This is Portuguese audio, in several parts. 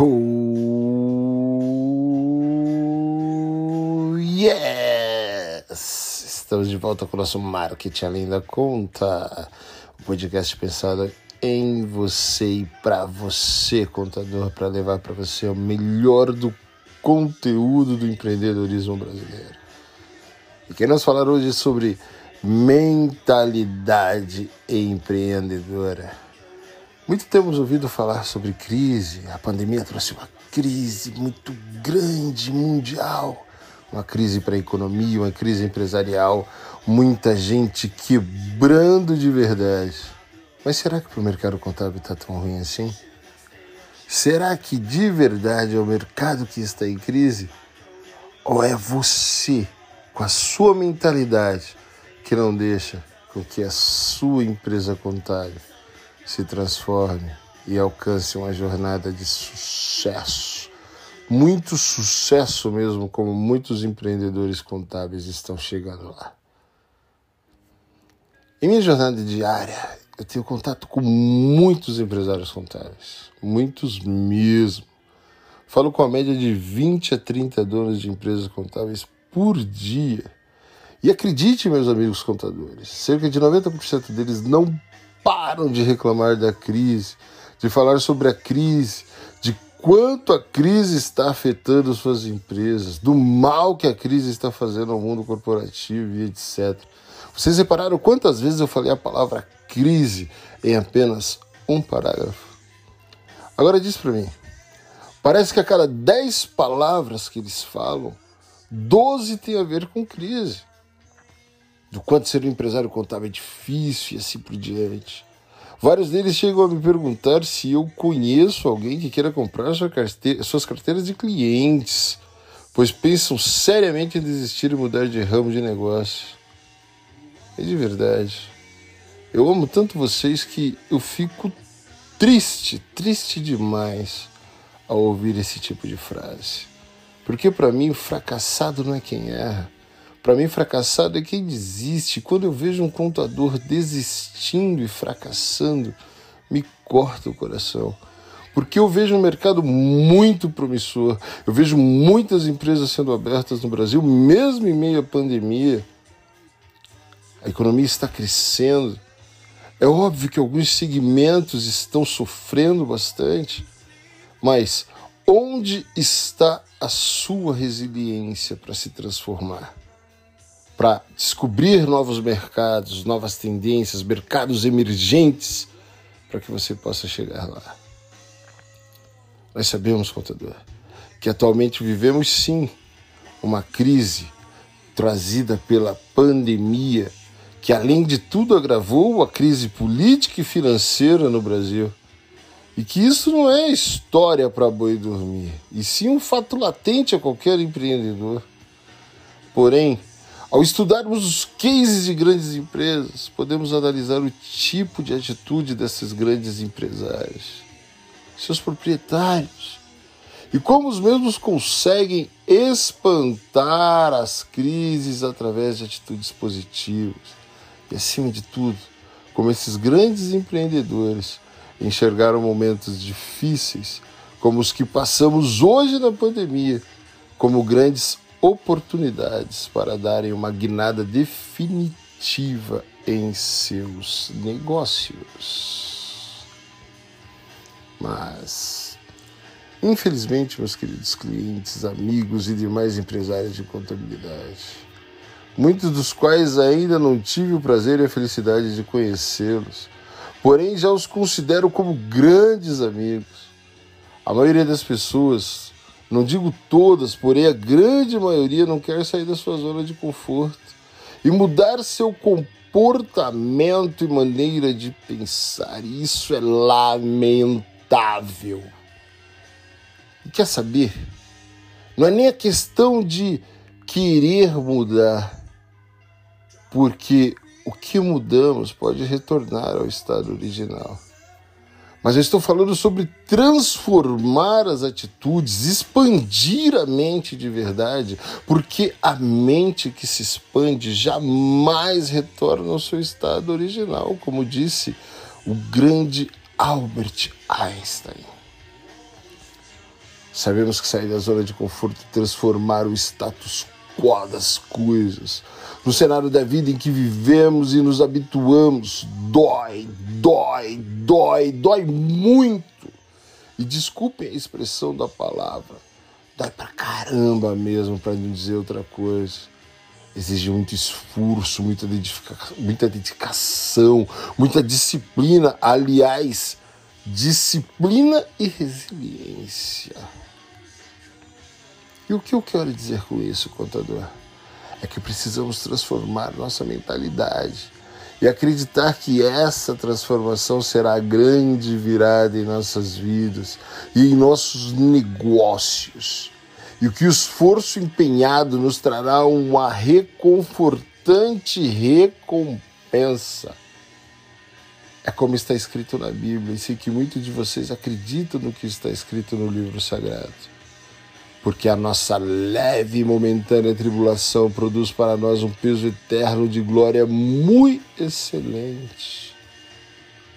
Oh, yes! Estamos de volta com o nosso Marketing Além da Conta, o um podcast pensado em você e para você, contador, para levar para você o melhor do conteúdo do empreendedorismo brasileiro. E queremos falar hoje sobre mentalidade empreendedora. Muito temos ouvido falar sobre crise. A pandemia trouxe uma crise muito grande, mundial. Uma crise para a economia, uma crise empresarial. Muita gente quebrando de verdade. Mas será que para o mercado contábil está tão ruim assim? Será que de verdade é o mercado que está em crise? Ou é você, com a sua mentalidade, que não deixa com que a sua empresa contábil se transforme e alcance uma jornada de sucesso. Muito sucesso mesmo, como muitos empreendedores contábeis estão chegando lá. Em minha jornada diária, eu tenho contato com muitos empresários contábeis, muitos mesmo. Falo com a média de 20 a 30 donos de empresas contábeis por dia. E acredite, meus amigos contadores, cerca de 90% deles não param de reclamar da crise, de falar sobre a crise, de quanto a crise está afetando suas empresas, do mal que a crise está fazendo ao mundo corporativo e etc. Vocês repararam quantas vezes eu falei a palavra crise em apenas um parágrafo? Agora diz para mim, parece que a cada 10 palavras que eles falam, 12 tem a ver com crise do quanto ser um empresário contábil é difícil e assim por diante. Vários deles chegam a me perguntar se eu conheço alguém que queira comprar sua carteira, suas carteiras de clientes, pois pensam seriamente em desistir e mudar de ramo de negócio. É de verdade. Eu amo tanto vocês que eu fico triste, triste demais ao ouvir esse tipo de frase. Porque para mim o fracassado não é quem erra para mim, fracassado é quem desiste. Quando eu vejo um contador desistindo e fracassando, me corta o coração. Porque eu vejo um mercado muito promissor, eu vejo muitas empresas sendo abertas no Brasil, mesmo em meio à pandemia. A economia está crescendo. É óbvio que alguns segmentos estão sofrendo bastante, mas onde está a sua resiliência para se transformar? Para descobrir novos mercados, novas tendências, mercados emergentes, para que você possa chegar lá. Nós sabemos, contador, que atualmente vivemos sim uma crise trazida pela pandemia, que além de tudo agravou a crise política e financeira no Brasil. E que isso não é história para boi dormir, e sim um fato latente a qualquer empreendedor. Porém, ao estudarmos os cases de grandes empresas, podemos analisar o tipo de atitude desses grandes empresários, seus proprietários, e como os mesmos conseguem espantar as crises através de atitudes positivas. E acima de tudo, como esses grandes empreendedores enxergaram momentos difíceis, como os que passamos hoje na pandemia, como grandes oportunidades para darem uma guinada definitiva em seus negócios. Mas, infelizmente, meus queridos clientes, amigos e demais empresários de contabilidade, muitos dos quais ainda não tive o prazer e a felicidade de conhecê-los, porém já os considero como grandes amigos. A maioria das pessoas não digo todas, porém a grande maioria não quer sair da sua zona de conforto e mudar seu comportamento e maneira de pensar. Isso é lamentável. E quer saber? Não é nem a questão de querer mudar, porque o que mudamos pode retornar ao estado original. Mas eu estou falando sobre transformar as atitudes, expandir a mente de verdade, porque a mente que se expande jamais retorna ao seu estado original, como disse o grande Albert Einstein. Sabemos que sair da zona de conforto e transformar o status quo das coisas no cenário da vida em que vivemos e nos habituamos dói, dói, dói, dói muito. E desculpem a expressão da palavra, dói pra caramba mesmo, para não dizer outra coisa. Exige muito esforço, muita, muita dedicação, muita disciplina. Aliás, disciplina e resiliência. E o que eu quero dizer com isso, contador? É que precisamos transformar nossa mentalidade e acreditar que essa transformação será a grande virada em nossas vidas e em nossos negócios. E que o esforço empenhado nos trará uma reconfortante recompensa. É como está escrito na Bíblia, e sei que muitos de vocês acreditam no que está escrito no livro sagrado porque a nossa leve e momentânea tribulação produz para nós um peso eterno de glória muito excelente.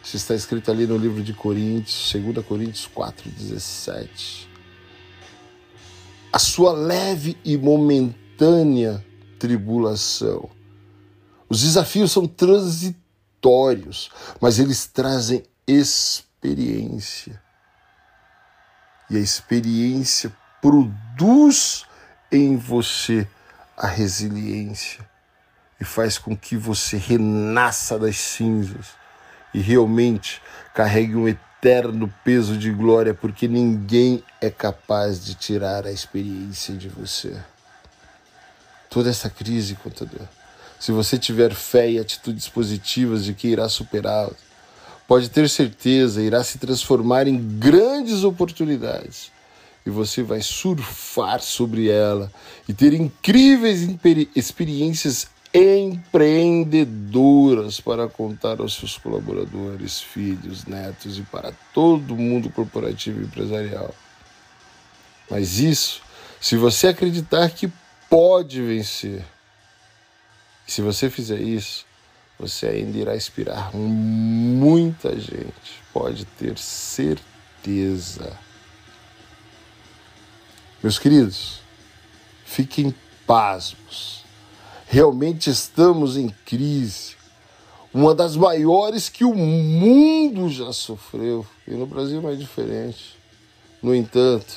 Isso está escrito ali no livro de Coríntios, 2 Coríntios 4,17. A sua leve e momentânea tribulação. Os desafios são transitórios, mas eles trazem experiência. E a experiência produz em você a resiliência e faz com que você renasça das cinzas e realmente carregue um eterno peso de glória, porque ninguém é capaz de tirar a experiência de você. Toda essa crise, contador, se você tiver fé e atitudes positivas de que irá superá-la, pode ter certeza, irá se transformar em grandes oportunidades e você vai surfar sobre ela e ter incríveis experiências empreendedoras para contar aos seus colaboradores, filhos, netos e para todo mundo corporativo e empresarial. Mas isso, se você acreditar que pode vencer, se você fizer isso, você ainda irá inspirar muita gente, pode ter certeza. Meus queridos, fiquem pasmos. Realmente estamos em crise, uma das maiores que o mundo já sofreu, e no Brasil não é diferente. No entanto,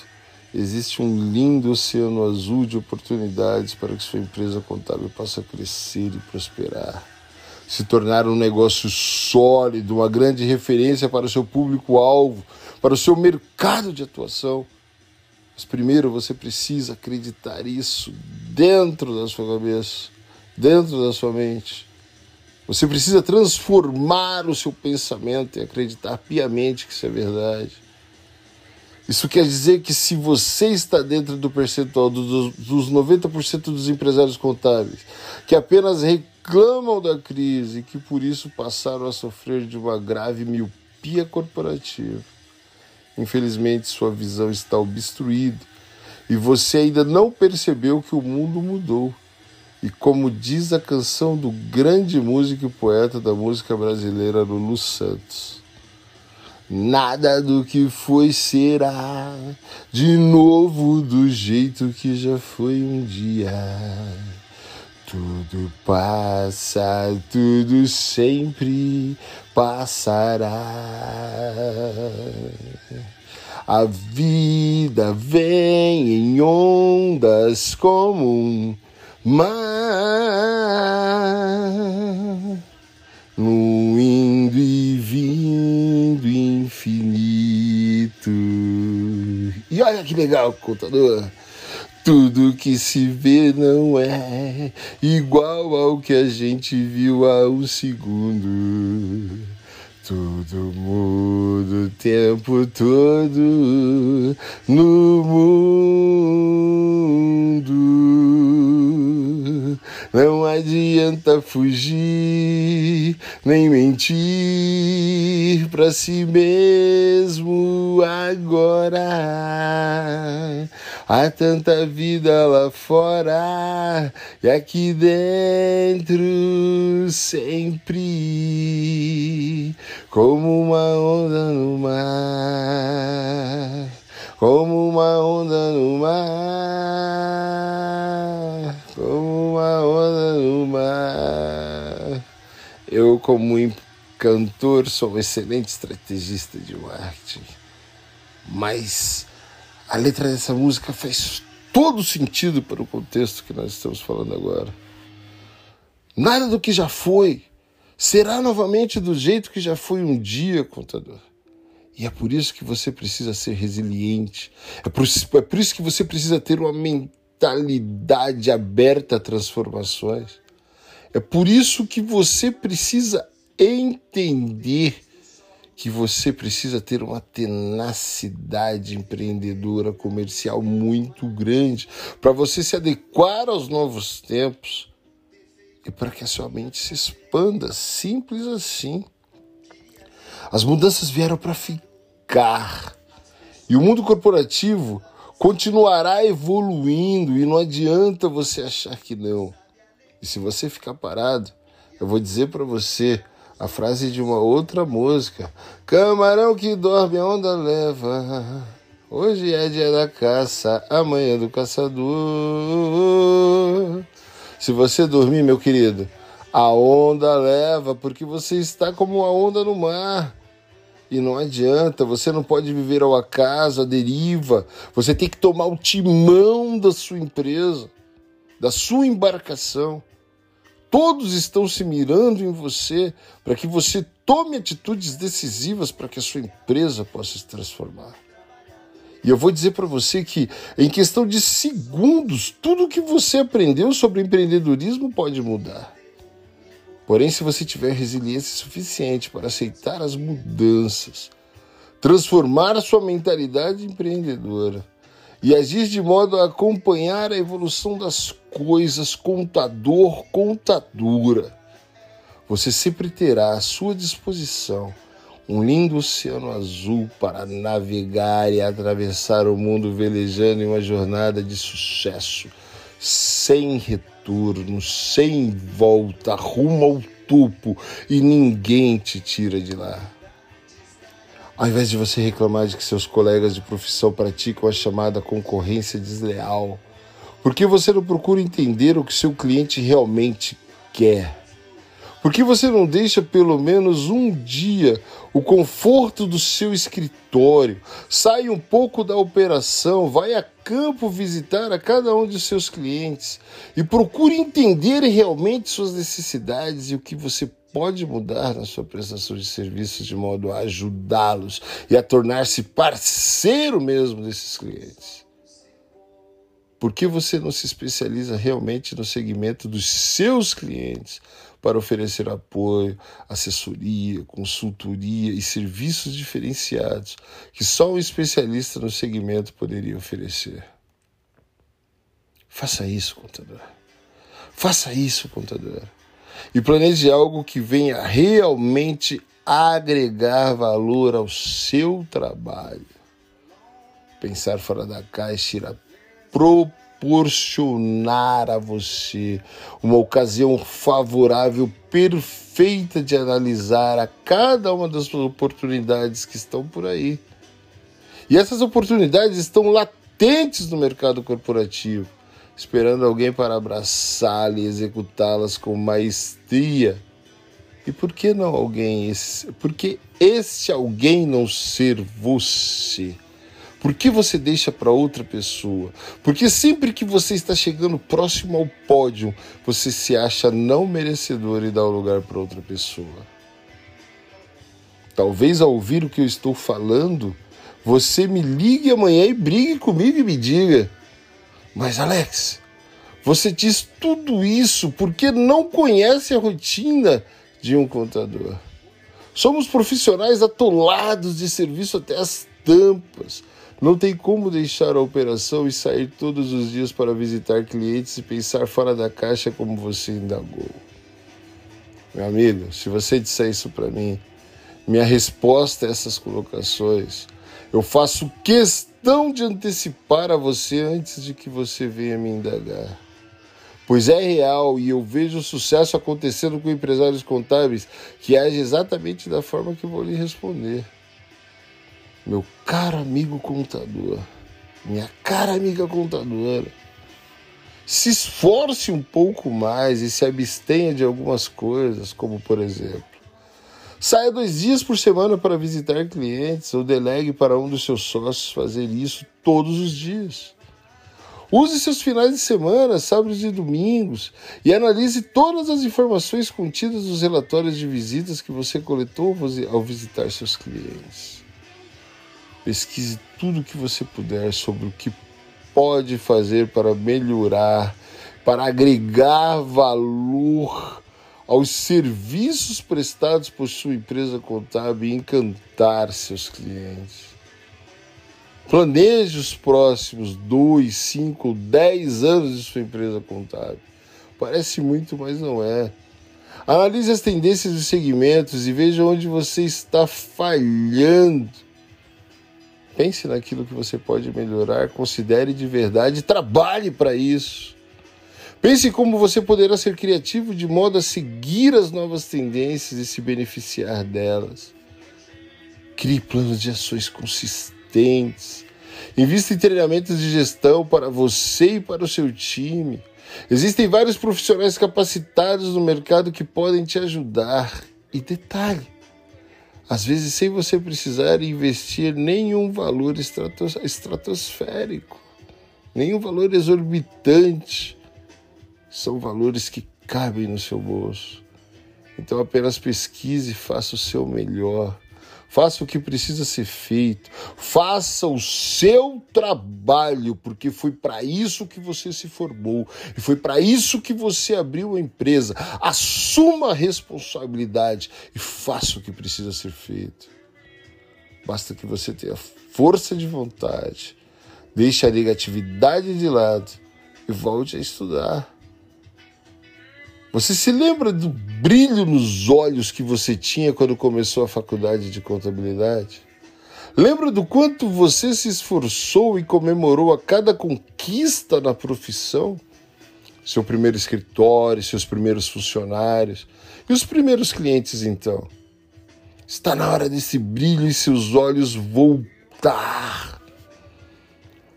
existe um lindo oceano azul de oportunidades para que sua empresa contábil possa crescer e prosperar, se tornar um negócio sólido, uma grande referência para o seu público-alvo, para o seu mercado de atuação mas primeiro você precisa acreditar isso dentro da sua cabeça, dentro da sua mente. Você precisa transformar o seu pensamento e acreditar piamente que isso é verdade. Isso quer dizer que se você está dentro do percentual dos, dos 90% dos empresários contábeis que apenas reclamam da crise e que por isso passaram a sofrer de uma grave miopia corporativa, Infelizmente, sua visão está obstruída e você ainda não percebeu que o mundo mudou. E como diz a canção do grande músico e poeta da música brasileira, Lulu Santos, nada do que foi será de novo do jeito que já foi um dia. Tudo passa, tudo sempre passará. A vida vem em ondas como um mar, no indo e vindo infinito. E olha que legal, contador. Tudo que se vê não é igual ao que a gente viu há um segundo. Tudo muda o tempo todo no mundo. Não adianta fugir, nem mentir para si mesmo agora. Há tanta vida lá fora e aqui dentro sempre, como uma onda no mar, como uma onda como cantor, sou um excelente estrategista de marketing. Mas a letra dessa música faz todo sentido para o contexto que nós estamos falando agora. Nada do que já foi será novamente do jeito que já foi um dia, contador. E é por isso que você precisa ser resiliente. É por, é por isso que você precisa ter uma mentalidade aberta a transformações. É por isso que você precisa entender que você precisa ter uma tenacidade empreendedora comercial muito grande para você se adequar aos novos tempos e para que a sua mente se expanda, simples assim. As mudanças vieram para ficar. E o mundo corporativo continuará evoluindo e não adianta você achar que não. E se você ficar parado, eu vou dizer para você a frase de uma outra música: Camarão que dorme, a onda leva. Hoje é dia da caça, amanhã do caçador. Se você dormir, meu querido, a onda leva, porque você está como uma onda no mar. E não adianta, você não pode viver ao acaso, à deriva. Você tem que tomar o timão da sua empresa, da sua embarcação. Todos estão se mirando em você para que você tome atitudes decisivas para que a sua empresa possa se transformar. E eu vou dizer para você que, em questão de segundos, tudo que você aprendeu sobre empreendedorismo pode mudar. Porém, se você tiver resiliência suficiente para aceitar as mudanças, transformar a sua mentalidade empreendedora e agir de modo a acompanhar a evolução das coisas, contador, contadora, você sempre terá à sua disposição um lindo oceano azul para navegar e atravessar o mundo velejando em uma jornada de sucesso, sem retorno, sem volta, rumo ao topo e ninguém te tira de lá. Ao invés de você reclamar de que seus colegas de profissão praticam a chamada concorrência desleal, por que você não procura entender o que seu cliente realmente quer? Por que você não deixa pelo menos um dia o conforto do seu escritório? Sai um pouco da operação, vai a campo visitar a cada um de seus clientes e procure entender realmente suas necessidades e o que você pode mudar na sua prestação de serviços de modo a ajudá-los e a tornar-se parceiro mesmo desses clientes. Por que você não se especializa realmente no segmento dos seus clientes para oferecer apoio, assessoria, consultoria e serviços diferenciados que só um especialista no segmento poderia oferecer. Faça isso, contador. Faça isso, contador. E planeje algo que venha realmente agregar valor ao seu trabalho. Pensar fora da caixa irá propor proporcionar a você uma ocasião favorável, perfeita de analisar a cada uma das oportunidades que estão por aí. E essas oportunidades estão latentes no mercado corporativo, esperando alguém para abraçá-las e executá-las com maestria. E por que não alguém, por que esse alguém não ser você? Por que você deixa para outra pessoa? Porque sempre que você está chegando próximo ao pódio, você se acha não merecedor e dá o lugar para outra pessoa. Talvez ao ouvir o que eu estou falando, você me ligue amanhã e brigue comigo e me diga: Mas Alex, você diz tudo isso porque não conhece a rotina de um contador. Somos profissionais atolados de serviço até as tampas não tem como deixar a operação e sair todos os dias para visitar clientes e pensar fora da caixa como você indagou. Meu amigo, se você disser isso para mim, minha resposta a essas colocações, eu faço questão de antecipar a você antes de que você venha me indagar. Pois é real e eu vejo o sucesso acontecendo com empresários contábeis que agem exatamente da forma que vou lhe responder meu caro amigo contador, minha cara amiga contadora, se esforce um pouco mais e se abstenha de algumas coisas, como por exemplo, Saia dois dias por semana para visitar clientes ou delegue para um dos seus sócios fazer isso todos os dias. Use seus finais de semana, sábados e domingos, e analise todas as informações contidas nos relatórios de visitas que você coletou ao visitar seus clientes. Pesquise tudo o que você puder sobre o que pode fazer para melhorar, para agregar valor aos serviços prestados por sua empresa contábil e encantar seus clientes. Planeje os próximos dois, cinco, dez anos de sua empresa contábil. Parece muito, mas não é. Analise as tendências dos segmentos e veja onde você está falhando. Pense naquilo que você pode melhorar, considere de verdade trabalhe para isso. Pense como você poderá ser criativo de modo a seguir as novas tendências e se beneficiar delas. Crie planos de ações consistentes. Invista em treinamentos de gestão para você e para o seu time. Existem vários profissionais capacitados no mercado que podem te ajudar. E detalhe: às vezes sem você precisar investir nenhum valor estratosférico, nenhum valor exorbitante são valores que cabem no seu bolso. Então apenas pesquise e faça o seu melhor. Faça o que precisa ser feito. Faça o seu trabalho, porque foi para isso que você se formou e foi para isso que você abriu a empresa. Assuma a responsabilidade e faça o que precisa ser feito. Basta que você tenha força de vontade, deixe a negatividade de lado e volte a estudar. Você se lembra do brilho nos olhos que você tinha quando começou a faculdade de contabilidade? Lembra do quanto você se esforçou e comemorou a cada conquista na profissão? Seu primeiro escritório, seus primeiros funcionários e os primeiros clientes, então. Está na hora desse brilho em seus olhos voltar.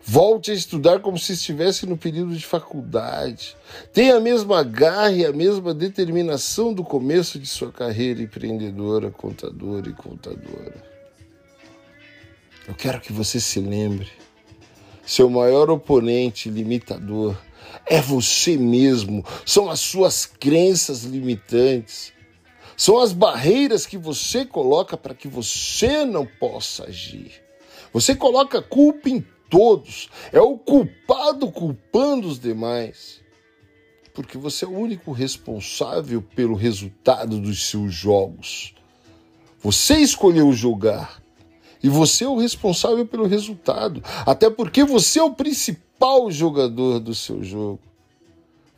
Volte a estudar como se estivesse no período de faculdade. Tenha a mesma garra e a mesma determinação do começo de sua carreira empreendedora, contadora e contadora. Eu quero que você se lembre: seu maior oponente limitador é você mesmo, são as suas crenças limitantes. São as barreiras que você coloca para que você não possa agir. Você coloca culpa em todos, é o culpado culpando os demais. Porque você é o único responsável pelo resultado dos seus jogos. Você escolheu jogar e você é o responsável pelo resultado, até porque você é o principal jogador do seu jogo.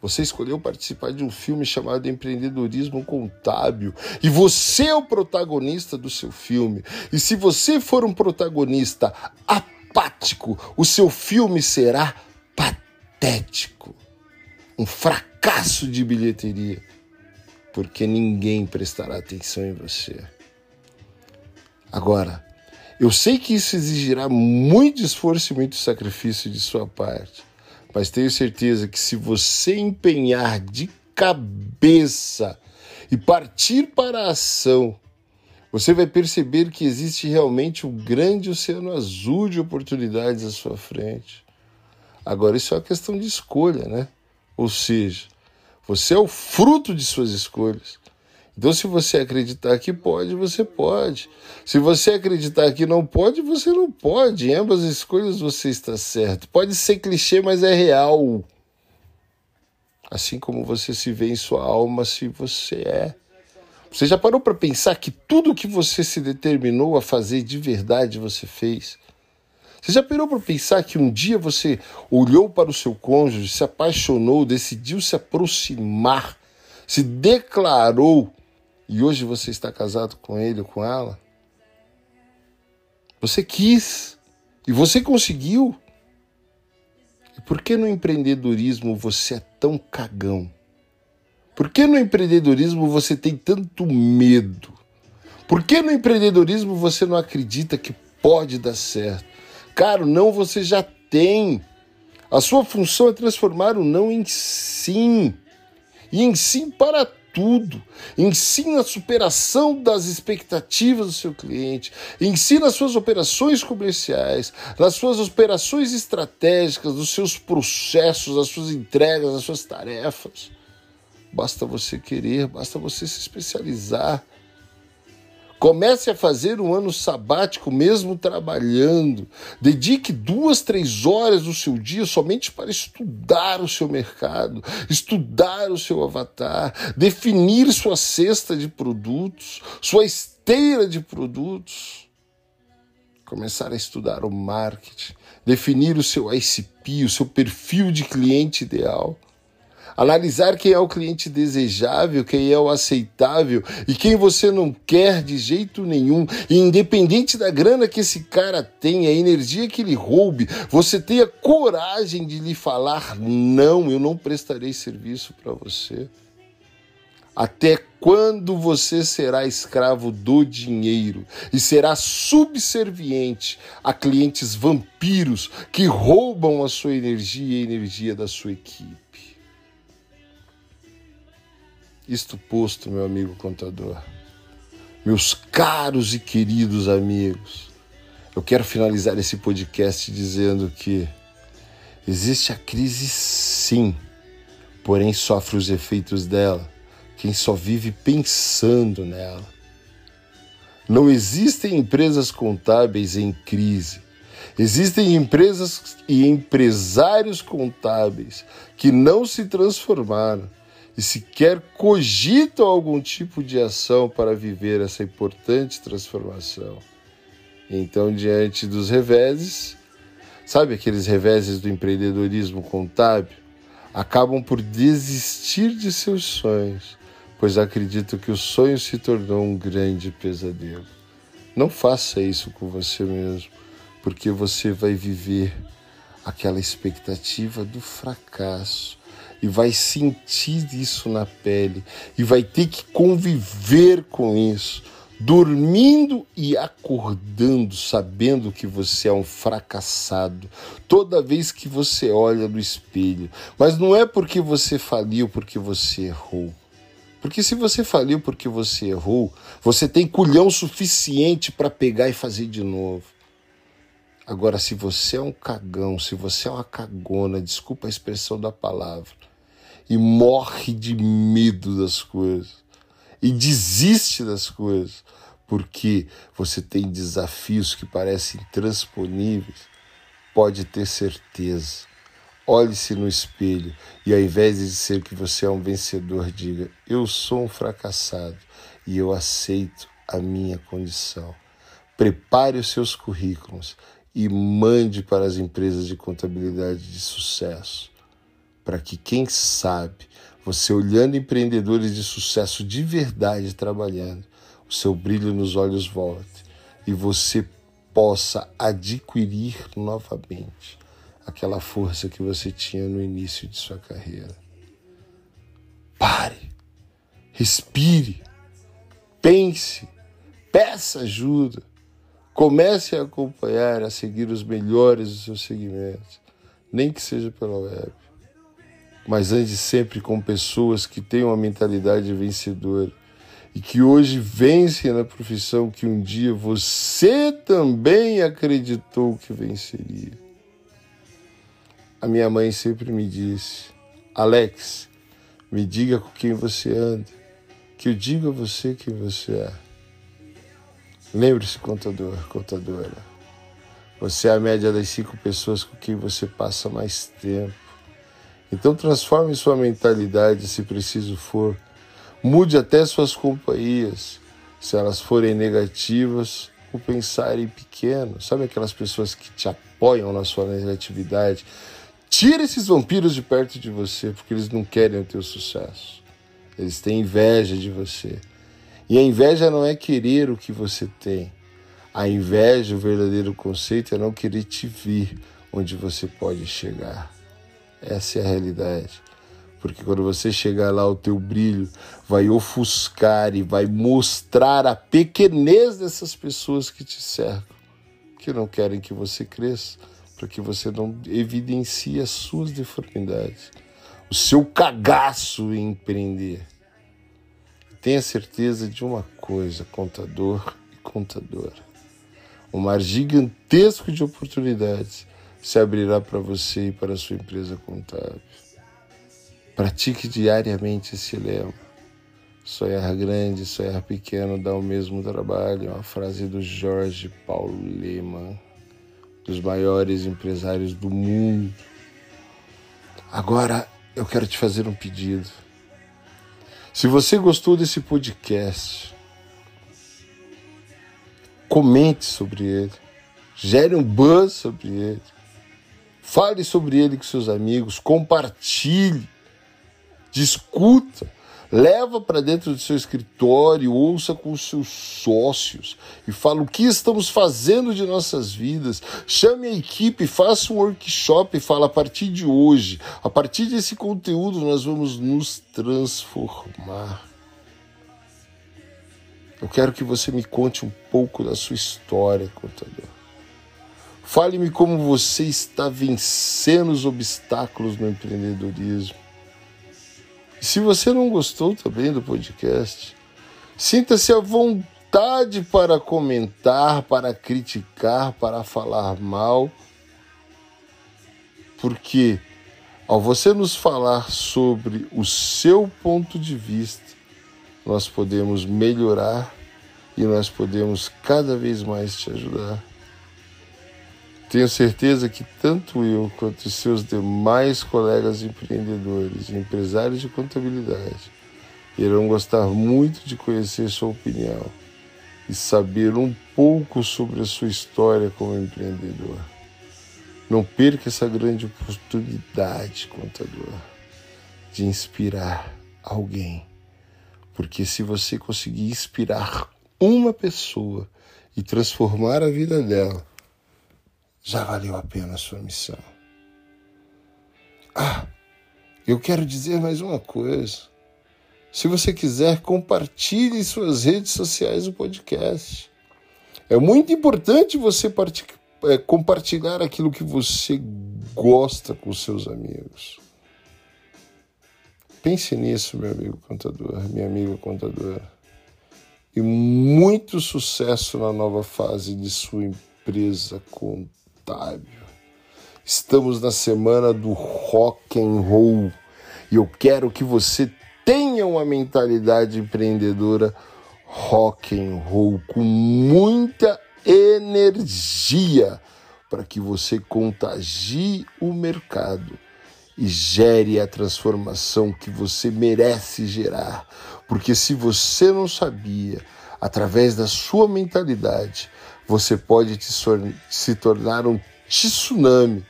Você escolheu participar de um filme chamado Empreendedorismo Contábil e você é o protagonista do seu filme. E se você for um protagonista apenas apático, o seu filme será patético. Um fracasso de bilheteria, porque ninguém prestará atenção em você. Agora, eu sei que isso exigirá muito esforço e muito sacrifício de sua parte, mas tenho certeza que se você empenhar de cabeça e partir para a ação, você vai perceber que existe realmente um grande oceano azul de oportunidades à sua frente. Agora, isso é uma questão de escolha, né? Ou seja, você é o fruto de suas escolhas. Então, se você acreditar que pode, você pode. Se você acreditar que não pode, você não pode. Em ambas as escolhas você está certo. Pode ser clichê, mas é real. Assim como você se vê em sua alma, se você é. Você já parou para pensar que tudo que você se determinou a fazer de verdade você fez? Você já parou para pensar que um dia você olhou para o seu cônjuge, se apaixonou, decidiu se aproximar, se declarou e hoje você está casado com ele ou com ela? Você quis e você conseguiu. E por que no empreendedorismo você é tão cagão? Por que no empreendedorismo você tem tanto medo? Por que no empreendedorismo você não acredita que pode dar certo? Cara, não você já tem. A sua função é transformar o não em sim. E em sim para tudo. Ensina a superação das expectativas do seu cliente. Ensina as suas operações comerciais, nas suas operações estratégicas, nos seus processos, as suas entregas, as suas tarefas. Basta você querer, basta você se especializar. Comece a fazer um ano sabático mesmo trabalhando. Dedique duas, três horas do seu dia somente para estudar o seu mercado, estudar o seu avatar, definir sua cesta de produtos, sua esteira de produtos. Começar a estudar o marketing, definir o seu ICP, o seu perfil de cliente ideal analisar quem é o cliente desejável, quem é o aceitável e quem você não quer de jeito nenhum. E independente da grana que esse cara tem, a energia que ele roube, você tenha coragem de lhe falar: não, eu não prestarei serviço para você. Até quando você será escravo do dinheiro e será subserviente a clientes vampiros que roubam a sua energia e a energia da sua equipe? Isto posto, meu amigo contador, meus caros e queridos amigos, eu quero finalizar esse podcast dizendo que existe a crise sim, porém sofre os efeitos dela quem só vive pensando nela. Não existem empresas contábeis em crise. Existem empresas e empresários contábeis que não se transformaram e sequer cogitam algum tipo de ação para viver essa importante transformação. Então, diante dos reveses, sabe aqueles reveses do empreendedorismo contábil, acabam por desistir de seus sonhos, pois acreditam que o sonho se tornou um grande pesadelo. Não faça isso com você mesmo, porque você vai viver aquela expectativa do fracasso e vai sentir isso na pele e vai ter que conviver com isso, dormindo e acordando, sabendo que você é um fracassado toda vez que você olha no espelho. Mas não é porque você faliu, porque você errou. Porque se você faliu porque você errou, você tem culhão suficiente para pegar e fazer de novo. Agora, se você é um cagão, se você é uma cagona, desculpa a expressão da palavra, e morre de medo das coisas e desiste das coisas porque você tem desafios que parecem intransponíveis, pode ter certeza. Olhe-se no espelho e ao invés de dizer que você é um vencedor, diga: Eu sou um fracassado e eu aceito a minha condição. Prepare os seus currículos e mande para as empresas de contabilidade de sucesso para que, quem sabe, você olhando empreendedores de sucesso de verdade trabalhando, o seu brilho nos olhos volte e você possa adquirir novamente aquela força que você tinha no início de sua carreira. Pare, respire, pense, peça ajuda, comece a acompanhar, a seguir os melhores dos seus segmentos, nem que seja pela web mas ande sempre com pessoas que têm uma mentalidade vencedora e que hoje vencem na profissão que um dia você também acreditou que venceria. A minha mãe sempre me disse: Alex, me diga com quem você anda, que eu diga a você quem você é. Lembre-se, contador, contadora, você é a média das cinco pessoas com quem você passa mais tempo. Então transforme sua mentalidade se preciso for. Mude até suas companhias, se elas forem negativas ou pensarem pequeno. Sabe aquelas pessoas que te apoiam na sua negatividade? Tira esses vampiros de perto de você, porque eles não querem o teu sucesso. Eles têm inveja de você. E a inveja não é querer o que você tem. A inveja, o verdadeiro conceito, é não querer te vir onde você pode chegar. Essa é a realidade. Porque quando você chegar lá, o teu brilho vai ofuscar e vai mostrar a pequenez dessas pessoas que te cercam, que não querem que você cresça, para que você não evidencie as suas deformidades, o seu cagaço em empreender. tenha certeza de uma coisa, contador e contadora. Um mar gigantesco de oportunidades se abrirá para você e para a sua empresa contábil. Pratique diariamente esse lema. Sonhar grande, sonhar pequeno dá o mesmo trabalho. É uma frase do Jorge Paulo Lehmann, dos maiores empresários do mundo. Agora eu quero te fazer um pedido. Se você gostou desse podcast, comente sobre ele, gere um buzz sobre ele, fale sobre ele com seus amigos, compartilhe, discuta. Leva para dentro do seu escritório, ouça com os seus sócios e fala o que estamos fazendo de nossas vidas. Chame a equipe, faça um workshop e fala a partir de hoje, a partir desse conteúdo nós vamos nos transformar. Eu quero que você me conte um pouco da sua história, contador. Fale-me como você está vencendo os obstáculos no empreendedorismo. E se você não gostou também do podcast, sinta-se à vontade para comentar, para criticar, para falar mal, porque ao você nos falar sobre o seu ponto de vista, nós podemos melhorar e nós podemos cada vez mais te ajudar. Tenho certeza que tanto eu quanto os seus demais colegas empreendedores e empresários de contabilidade irão gostar muito de conhecer sua opinião e saber um pouco sobre a sua história como empreendedor. Não perca essa grande oportunidade, contador, de inspirar alguém. Porque se você conseguir inspirar uma pessoa e transformar a vida dela, já valeu a pena a sua missão. Ah, eu quero dizer mais uma coisa. Se você quiser, compartilhe em suas redes sociais o podcast. É muito importante você é, compartilhar aquilo que você gosta com seus amigos. Pense nisso, meu amigo contador, minha amiga contadora. E muito sucesso na nova fase de sua empresa contábil. Estamos na semana do rock and roll e eu quero que você tenha uma mentalidade empreendedora rock and roll com muita energia para que você contagie o mercado e gere a transformação que você merece gerar. Porque se você não sabia, através da sua mentalidade, você pode se tornar um tsunami,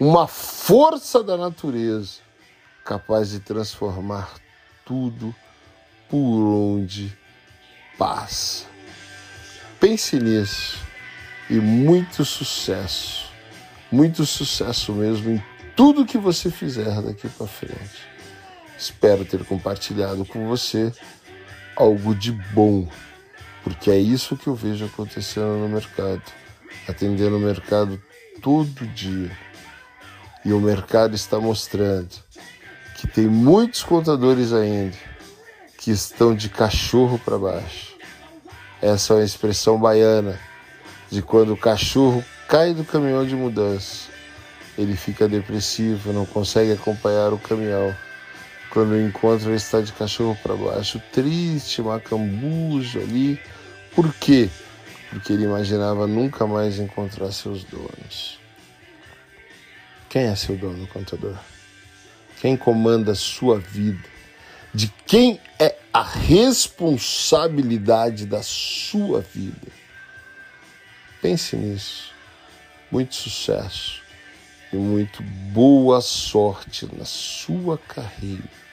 uma força da natureza capaz de transformar tudo por onde passa. Pense nisso e muito sucesso, muito sucesso mesmo em tudo que você fizer daqui para frente. Espero ter compartilhado com você algo de bom porque é isso que eu vejo acontecendo no mercado, atendendo o mercado todo dia. E o mercado está mostrando que tem muitos contadores ainda que estão de cachorro para baixo. Essa é uma expressão baiana de quando o cachorro cai do caminhão de mudança. Ele fica depressivo, não consegue acompanhar o caminhão. Quando encontra, ele está de cachorro para baixo, triste, macambujo ali, por quê? Porque ele imaginava nunca mais encontrar seus donos. Quem é seu dono, contador? Quem comanda a sua vida? De quem é a responsabilidade da sua vida? Pense nisso. Muito sucesso e muito boa sorte na sua carreira.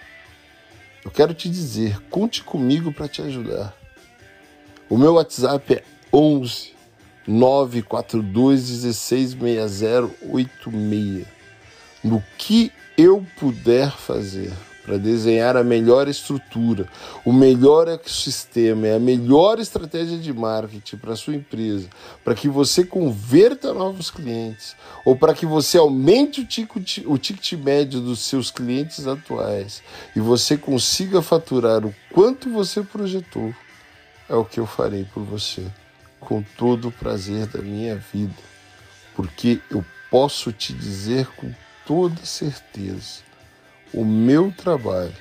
Eu quero te dizer, conte comigo para te ajudar. O meu WhatsApp é 11 942 16 6086. No que eu puder fazer para desenhar a melhor estrutura, o melhor ecossistema, é a melhor estratégia de marketing para sua empresa, para que você converta novos clientes ou para que você aumente o ticket, o ticket médio dos seus clientes atuais e você consiga faturar o quanto você projetou, é o que eu farei por você, com todo o prazer da minha vida, porque eu posso te dizer com toda certeza o meu trabalho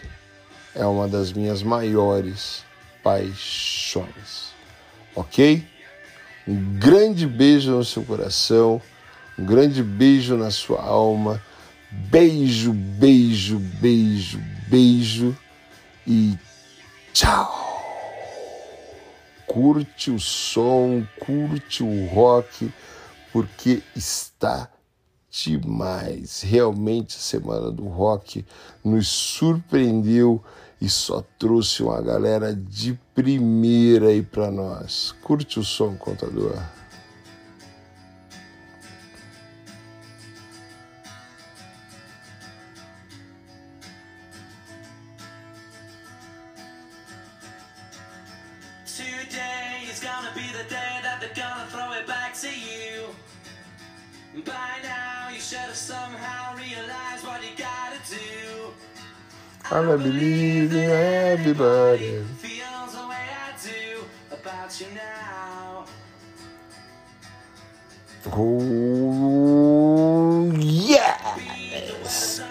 é uma das minhas maiores paixões. Ok? Um grande beijo no seu coração, um grande beijo na sua alma. Beijo, beijo, beijo, beijo e tchau. Curte o som, curte o rock, porque está demais. Realmente a semana do rock nos surpreendeu e só trouxe uma galera de primeira aí para nós. Curte o som, contador.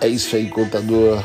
É isso aí, contador.